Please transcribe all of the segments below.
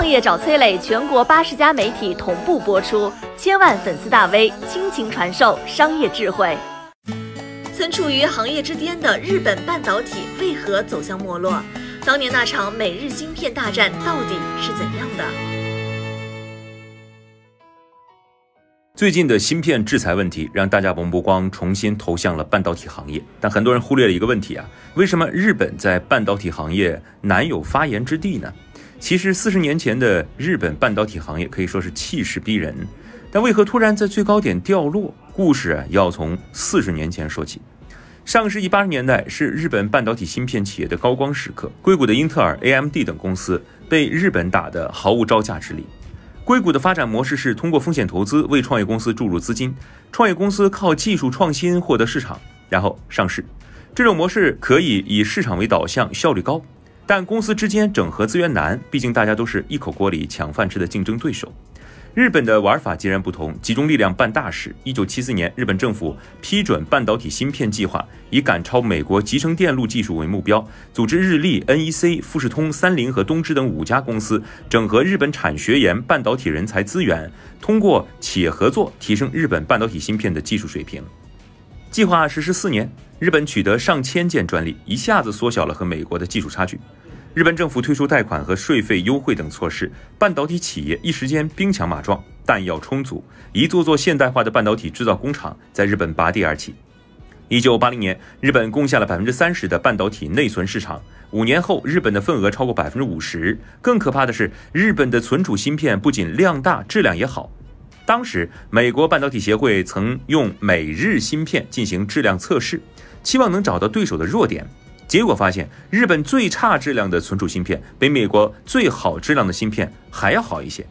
创业找崔磊，全国八十家媒体同步播出，千万粉丝大 V 倾情传授商业智慧。曾处于行业之巅的日本半导体为何走向没落？当年那场美日芯片大战到底是怎样的？最近的芯片制裁问题让大家把目光重新投向了半导体行业，但很多人忽略了一个问题啊，为什么日本在半导体行业难有发言之地呢？其实四十年前的日本半导体行业可以说是气势逼人，但为何突然在最高点掉落？故事要从四十年前说起。上世纪八十年代是日本半导体芯片企业的高光时刻，硅谷的英特尔、AMD 等公司被日本打得毫无招架之力。硅谷的发展模式是通过风险投资为创业公司注入资金，创业公司靠技术创新获得市场，然后上市。这种模式可以以市场为导向，效率高。但公司之间整合资源难，毕竟大家都是一口锅里抢饭吃的竞争对手。日本的玩法截然不同，集中力量办大事。一九七四年，日本政府批准半导体芯片计划，以赶超美国集成电路技术为目标，组织日立、NEC、富士通、三菱和东芝等五家公司，整合日本产学研半导体人才资源，通过企业合作提升日本半导体芯片的技术水平。计划实施四年，日本取得上千件专利，一下子缩小了和美国的技术差距。日本政府推出贷款和税费优惠等措施，半导体企业一时间兵强马壮，弹药充足，一座座现代化的半导体制造工厂在日本拔地而起。一九八零年，日本攻下了百分之三十的半导体内存市场，五年后，日本的份额超过百分之五十。更可怕的是，日本的存储芯片不仅量大，质量也好。当时，美国半导体协会曾用美日芯片进行质量测试，期望能找到对手的弱点。结果发现，日本最差质量的存储芯片比美国最好质量的芯片还要好一些。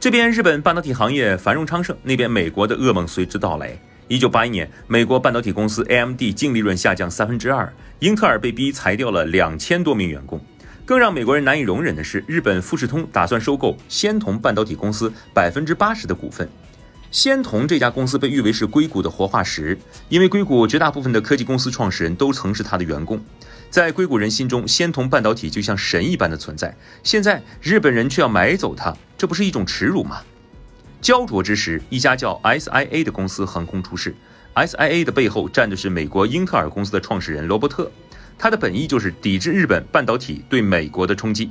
这边日本半导体行业繁荣昌盛，那边美国的噩梦随之到来。一九八一年，美国半导体公司 AMD 净利润下降三分之二，英特尔被逼裁掉了两千多名员工。更让美国人难以容忍的是，日本富士通打算收购仙童半导体公司百分之八十的股份。仙童这家公司被誉为是硅谷的活化石，因为硅谷绝大部分的科技公司创始人都曾是他的员工。在硅谷人心中，仙童半导体就像神一般的存在。现在日本人却要买走它，这不是一种耻辱吗？焦灼之时，一家叫 SIA 的公司横空出世。SIA 的背后站的是美国英特尔公司的创始人罗伯特，他的本意就是抵制日本半导体对美国的冲击。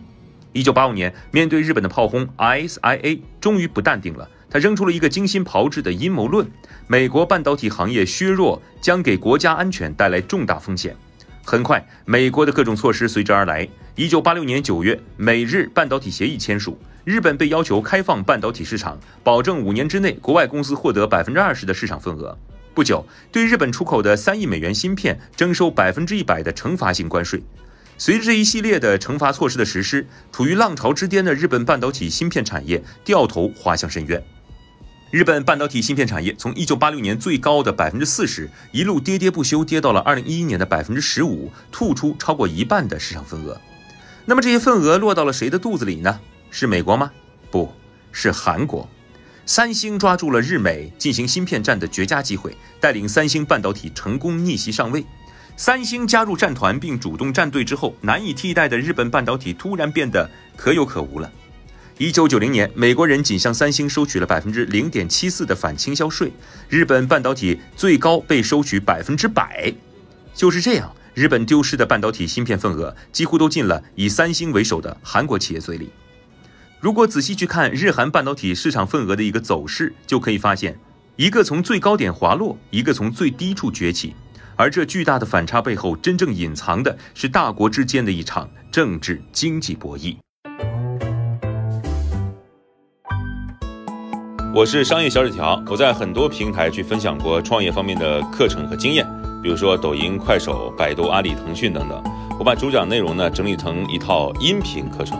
一九八五年，面对日本的炮轰，ISIA 终于不淡定了。他扔出了一个精心炮制的阴谋论：美国半导体行业削弱将给国家安全带来重大风险。很快，美国的各种措施随之而来。一九八六年九月，美日半导体协议签署，日本被要求开放半导体市场，保证五年之内国外公司获得百分之二十的市场份额。不久，对日本出口的三亿美元芯片征收百分之一百的惩罚性关税。随着这一系列的惩罚措施的实施，处于浪潮之巅的日本半导体芯片产业掉头滑向深渊。日本半导体芯片产业从1986年最高的百分之四十，一路跌跌不休，跌到了2011年的百分之十五，吐出超过一半的市场份额。那么这些份额落到了谁的肚子里呢？是美国吗？不是韩国。三星抓住了日美进行芯片战的绝佳机会，带领三星半导体成功逆袭上位。三星加入战团并主动站队之后，难以替代的日本半导体突然变得可有可无了。一九九零年，美国人仅向三星收取了百分之零点七四的反倾销税，日本半导体最高被收取百分之百。就是这样，日本丢失的半导体芯片份额几乎都进了以三星为首的韩国企业嘴里。如果仔细去看日韩半导体市场份额的一个走势，就可以发现，一个从最高点滑落，一个从最低处崛起，而这巨大的反差背后，真正隐藏的是大国之间的一场政治经济博弈。我是商业小纸条，我在很多平台去分享过创业方面的课程和经验，比如说抖音、快手、百度、阿里、腾讯等等。我把主讲内容呢整理成一套音频课程，